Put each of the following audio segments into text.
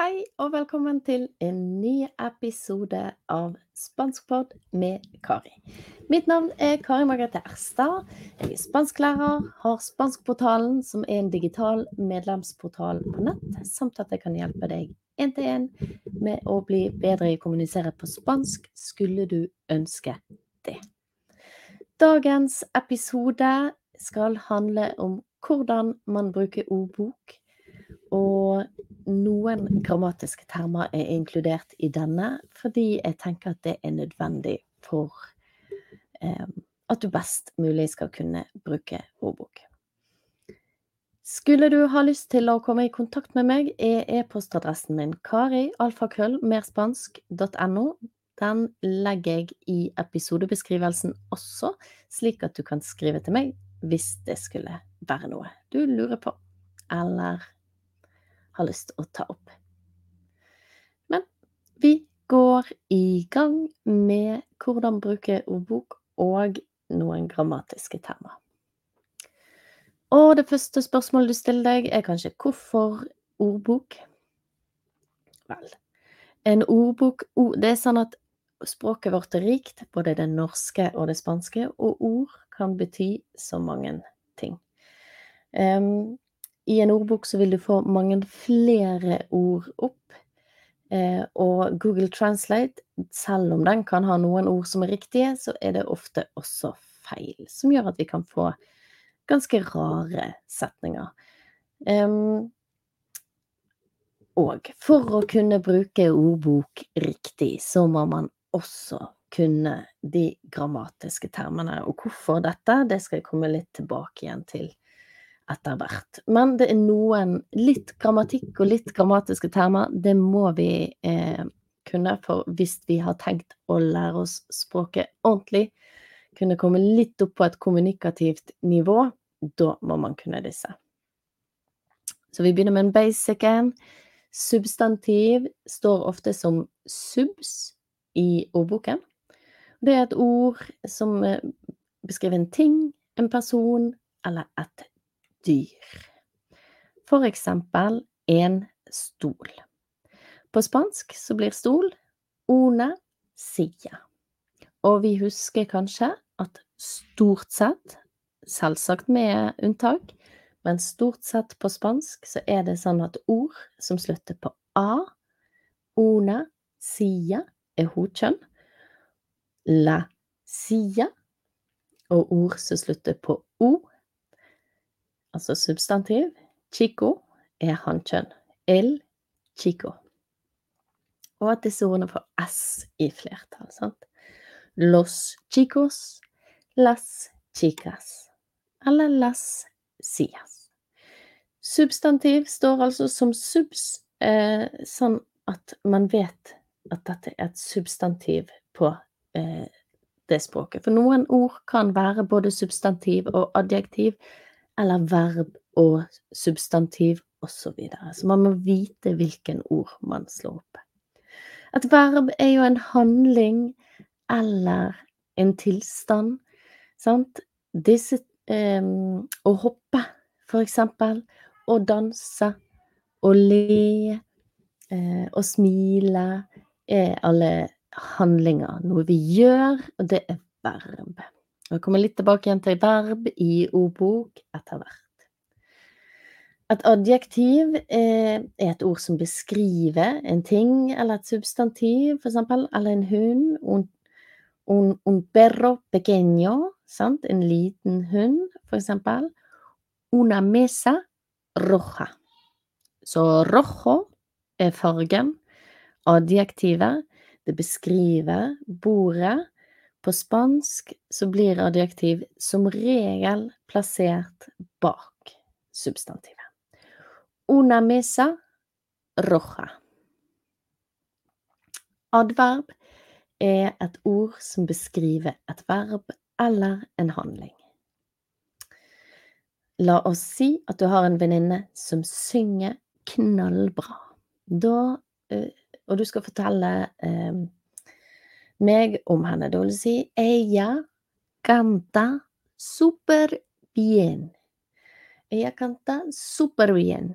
Hei og velkommen til en ny episode av Spanskpod med Kari. Mitt navn er Kari Margrethe Erstad. Jeg er spansklærer, har Spanskportalen, som er en digital medlemsportal på nett, samt at jeg kan hjelpe deg én til én med å bli bedre i å kommunisere på spansk, skulle du ønske det. Dagens episode skal handle om hvordan man bruker ordbok og noen grammatiske termer er inkludert i denne, fordi jeg tenker at det er nødvendig for eh, at du best mulig skal kunne bruke ordbok. Skulle du ha lyst til å komme i kontakt med meg, er e-postadressen min kari.alfakrøll.merspansk.no. Den legger jeg i episodebeskrivelsen også, slik at du kan skrive til meg hvis det skulle være noe du lurer på, eller har lyst til å ta opp. Men vi går i gang med hvordan bruke ordbok og noen grammatiske termer. Og det første spørsmålet du stiller deg, er kanskje hvorfor ordbok? Vel, en ordbok Det er sånn at språket vårt er rikt, både det norske og det spanske, og ord kan bety så mange ting. Um, i en ordbok så vil du få mange flere ord opp. Eh, og Google Translate, selv om den kan ha noen ord som er riktige, så er det ofte også feil, som gjør at vi kan få ganske rare setninger. Um, og for å kunne bruke ordbok riktig, så må man også kunne de grammatiske termene. Og hvorfor dette, det skal jeg komme litt tilbake igjen til etter hvert. Men det er noen litt grammatikk og litt grammatiske termer. Det må vi eh, kunne, for hvis vi har tenkt å lære oss språket ordentlig, kunne komme litt opp på et kommunikativt nivå, da må man kunne disse. Så vi begynner med en basic en. Substantiv står ofte som subs i ordboken. Det er et ord som eh, beskriver en ting, en person eller et dyr. For eksempel en stol. På spansk så blir stol una silla. Og vi husker kanskje at stort sett, selvsagt med unntak, men stort sett på spansk så er det sånn at ord som slutter på a, one, silla, er hodkjønn. La silla, og ord som slutter på o, altså substantiv. Chico er hannkjønn. El chico. Og at disse ordene får s i flertall. sant? Los chicos, las chicas, eller las sias. Substantiv står altså som subs, eh, sånn at man vet at dette er et substantiv på eh, det språket. For noen ord kan være både substantiv og adjektiv, eller verb og substantiv osv. Så, videre. så man må vite hvilken ord man slår opp. Et verb er jo en handling eller en tilstand, sant? Disse eh, Å hoppe, for eksempel. Å danse. Å le. Eh, å smile. Er alle handlinger. Noe vi gjør, og det er verb. Jeg kommer litt tilbake igjen til verb i ordbok etter hvert. Et adjektiv er et ord som beskriver en ting eller et substantiv, for eksempel, eller en hund. Un, un, un perro pequeño, sant? en liten hund, for eksempel. Una mesa roja. Så rojo er fargen. Adjektivet. Det beskriver bordet. På spansk så blir adjektiv som regel plassert bak substantivet. Una mesa roja. Adverb er et ord som beskriver et verb eller en handling. La oss si at du har en venninne som synger knallbra. Da, eh, og du skal fortelle eh, meg om han er dårlig, si ella canta super bien. Ella canta super bien.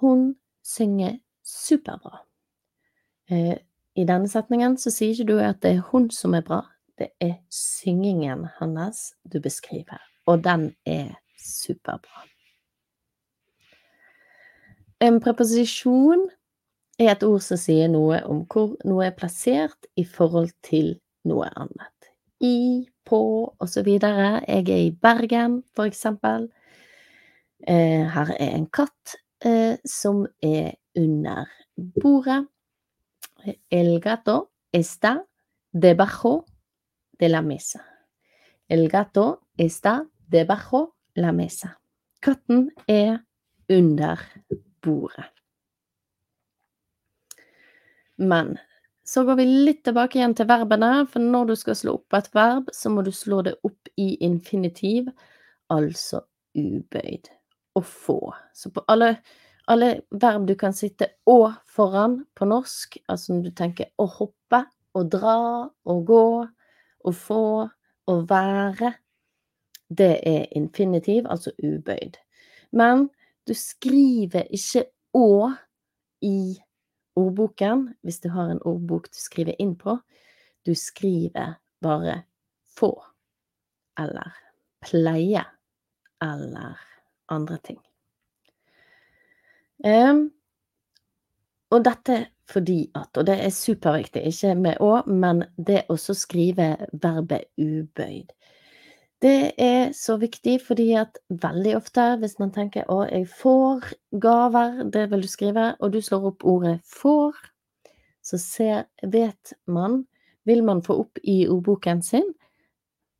Hun synger superbra. Eh, I denne setningen så sier ikke du at det er hun som er bra, det er syngingen hans du beskriver, og den er superbra. En preposisjon er et ord som sier noe om hvor noe er plassert i forhold til noe annet. I, på osv. Jeg er i Bergen, for eksempel. Eh, her er en katt eh, som er under bordet. El gato está debajo de la mesa. El gato está debajo la mesa. Katten er under bordet. Men så går vi litt tilbake igjen til verbene, for når du skal slå opp et verb, så må du slå det opp i infinitiv, altså ubøyd. Å få. Så på alle, alle verb du kan sitte å foran på norsk, altså når du tenker å hoppe, å dra, å gå, å få, å være, det er infinitiv, altså ubøyd. Men du skriver ikke å i ordboken, hvis du har en ordbok du skriver inn på. Du skriver bare få, eller pleie, eller andre ting. Um, og dette fordi at, og det er superviktig, ikke med å, men det å skrive verbet ubøyd. Det er så viktig fordi at veldig ofte hvis man tenker å, jeg får gaver, det vil du skrive, og du slår opp ordet får, så ser, vet man, vil man få opp i ordboken sin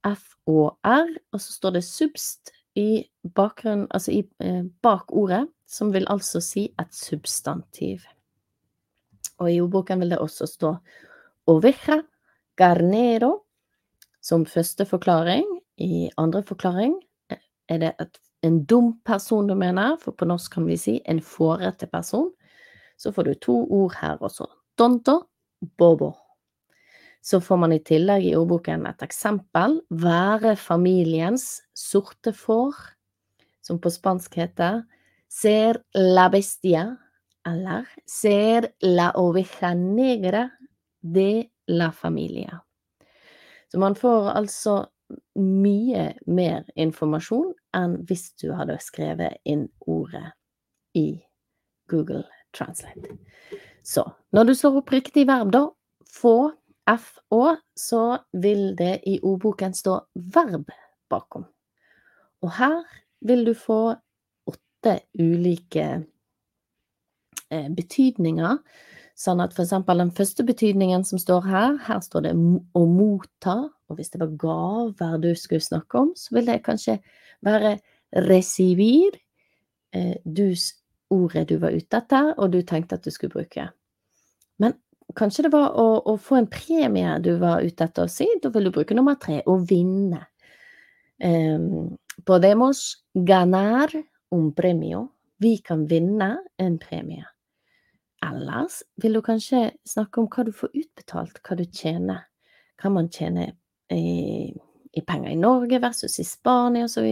F og R, og så står det subst i bakgrunnen, altså i, eh, bak ordet, som vil altså si et substantiv. Og i ordboken vil det også stå oveja, garnero, som første forklaring, i andre forklaring eh, er det et, en dum person du mener, for på norsk kan vi si en fårete person. Så får du to ord her også. Tonto, bobo. Så får man i tillegg i ordboken et eksempel. Være familiens sorte får, som på spansk heter ser la bestia, eller ser la oveja negra de la familia. Så man får altså mye mer informasjon enn hvis du hadde skrevet inn ordet i Google Translate. Så når du slår opp riktig verb, da, få, FÅ, så vil det i ordboken stå verb bakom. Og her vil du få åtte ulike eh, betydninger. Sånn at eksempel den første betydningen som står her, her står det å motta, og hvis det var gaver du skulle snakke om, så vil det kanskje være recibir, eh, dus ordet du var ute etter, og du tenkte at du skulle bruke. Men kanskje det var å, å få en premie du var ute etter å si, da vil du bruke nummer tre, å vinne. Um, podemos ganar un premio. Vi kan vinne en premie. Ellers vil du kanskje snakke om hva du får utbetalt, hva du tjener. Hva man tjener i, i penger i Norge versus i Spania osv.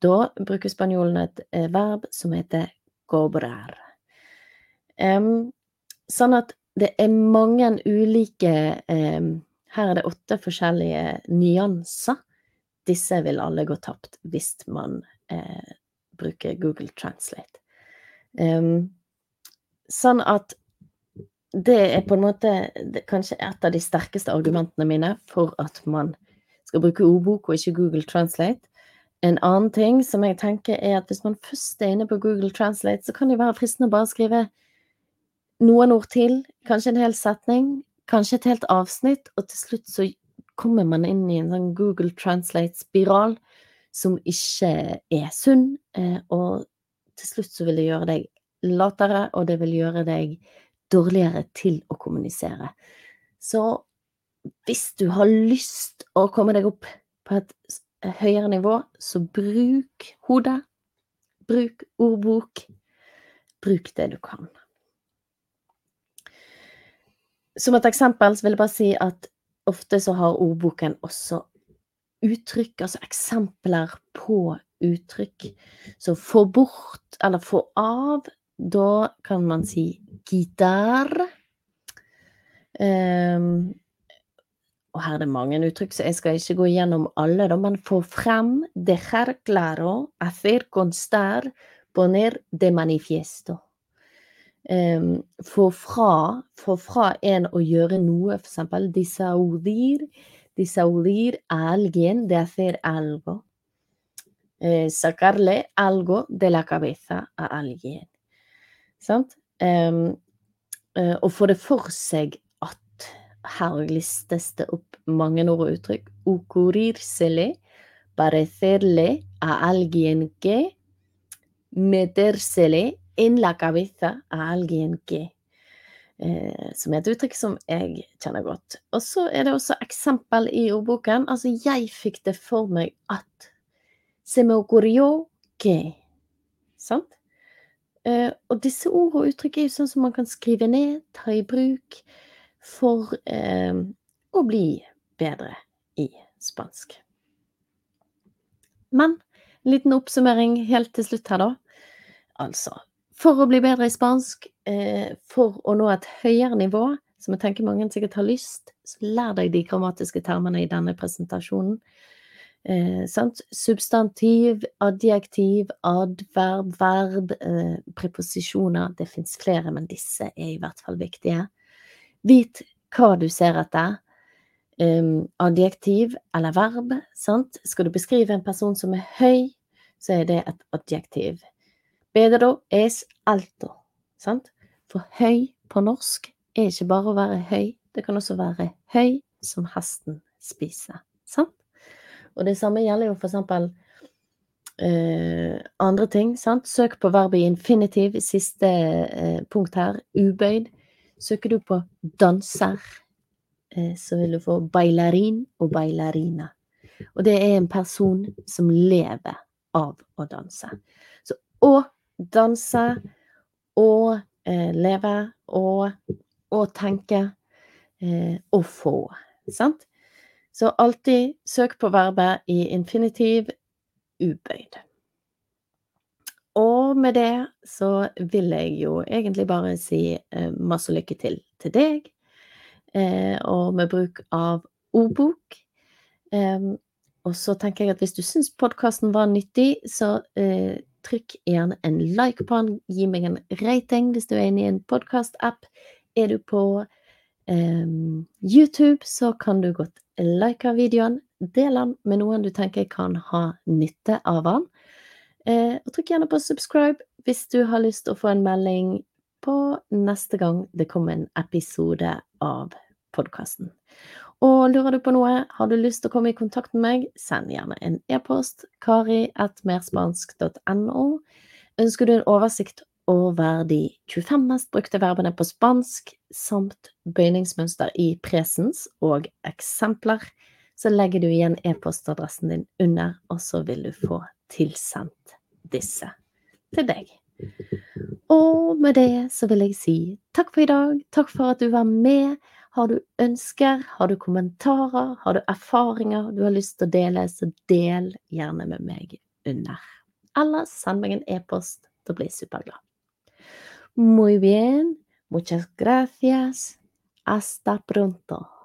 Da bruker spanjolene et eh, verb som heter cobrar. Um, sånn at det er mange ulike um, Her er det åtte forskjellige nyanser. Disse vil alle gå tapt hvis man uh, bruker Google Translate. Um, sånn at det er på en måte kanskje et av de sterkeste argumentene mine for at man skal bruke ordbok og ikke Google Translate. En annen ting som jeg tenker er at hvis man først er inne på Google Translate, så kan det være fristende å bare skrive noen ord til, kanskje en hel setning, kanskje et helt avsnitt, og til slutt så kommer man inn i en sånn Google Translate-spiral som ikke er sunn, eh, og til slutt så vil det gjøre deg latere, og det vil gjøre deg dårligere til å kommunisere. Så hvis du har lyst å komme deg opp på et høyere nivå, så bruk hodet. Bruk ordbok. Bruk det du kan. Som et eksempel vil jeg bare si at ofte så har ordboken også uttrykk, altså eksempler på uttrykk. Så få bort eller få av Da kan man si gitar. Um, og her er det mange uttrykk, så jeg skal ikke gå gjennom alle, da, men få frem, dejar claro, hacer constar, poner de manifiesto. Um, få fra, få fra en å gjøre noe, for eksempel disaudir, disaudir algen de hacer algo. Eh, sacarle algo de la cabeza a alguien. Sant? Um, uh, og få det for seg at her listes det opp mange ord og uttrykk. Ukurirseli, parecerle a alguien que, meterseli en la cabeza a alguien que. Eh, som er et uttrykk som jeg kjenner godt. Og så er det også eksempel i ordboken. Altså, jeg fikk det for meg at Se me ocurrió que Sant? Eh, og disse ord og uttrykk er jo sånn som man kan skrive ned, ta i bruk, for eh, å bli bedre i spansk. Men en liten oppsummering helt til slutt her, da. Altså, for å bli bedre i spansk, eh, for å nå et høyere nivå, som jeg tenker mange sikkert har lyst, så lær deg de grammatiske termene i denne presentasjonen. Eh, Substantiv, adjektiv, adverb, verb, eh, preposisjoner. Det fins flere, men disse er i hvert fall viktige. Vit hva du ser etter. Um, adjektiv eller verb. Sant? Skal du beskrive en person som er høy, så er det et adjektiv. Bedre es alto. Sant? For høy på norsk er ikke bare å være høy, det kan også være høy som hesten spiser. Sant? Og det samme gjelder jo for eksempel eh, andre ting. Sant? Søk på verbet i infinitiv, siste eh, punkt her, ubøyd. Søker du på danser, eh, så vil du få bailarin og bailarina. Og det er en person som lever av å danse. Så å danse, å eh, leve, å, å tenke, eh, å få. Sant? Så alltid søk på verbet i infinitiv ubøyd. Og med det så vil jeg jo egentlig bare si eh, masse lykke til til deg, eh, og med bruk av ordbok. Og så tenker jeg at hvis du syns podkasten var nyttig, så eh, trykk gjerne en like på den. Gi meg en rating hvis du er inne i en podkast-app. Er du på YouTube, så kan du godt like videoen, del den med noen du tenker kan ha nytte av den. Eh, og trykk gjerne på subscribe hvis du har lyst til å få en melding på neste gang det kommer en episode av podkasten. Og lurer du på noe, har du lyst til å komme i kontakt med meg, send gjerne en e-post kari.merspansk.no. Ønsker du en oversikt over de 25 mest brukte verbene på spansk, samt bøyningsmønster i presens og eksempler, så legger du igjen e-postadressen din under, og så vil du få tilsendt disse til deg. Og med det så vil jeg si takk for i dag, takk for at du var med. Har du ønsker, har du kommentarer, har du erfaringer du har lyst til å dele, så del gjerne med meg under. Eller send meg en e-post, da blir jeg superglad. Muy bien, muchas gracias. Hasta pronto.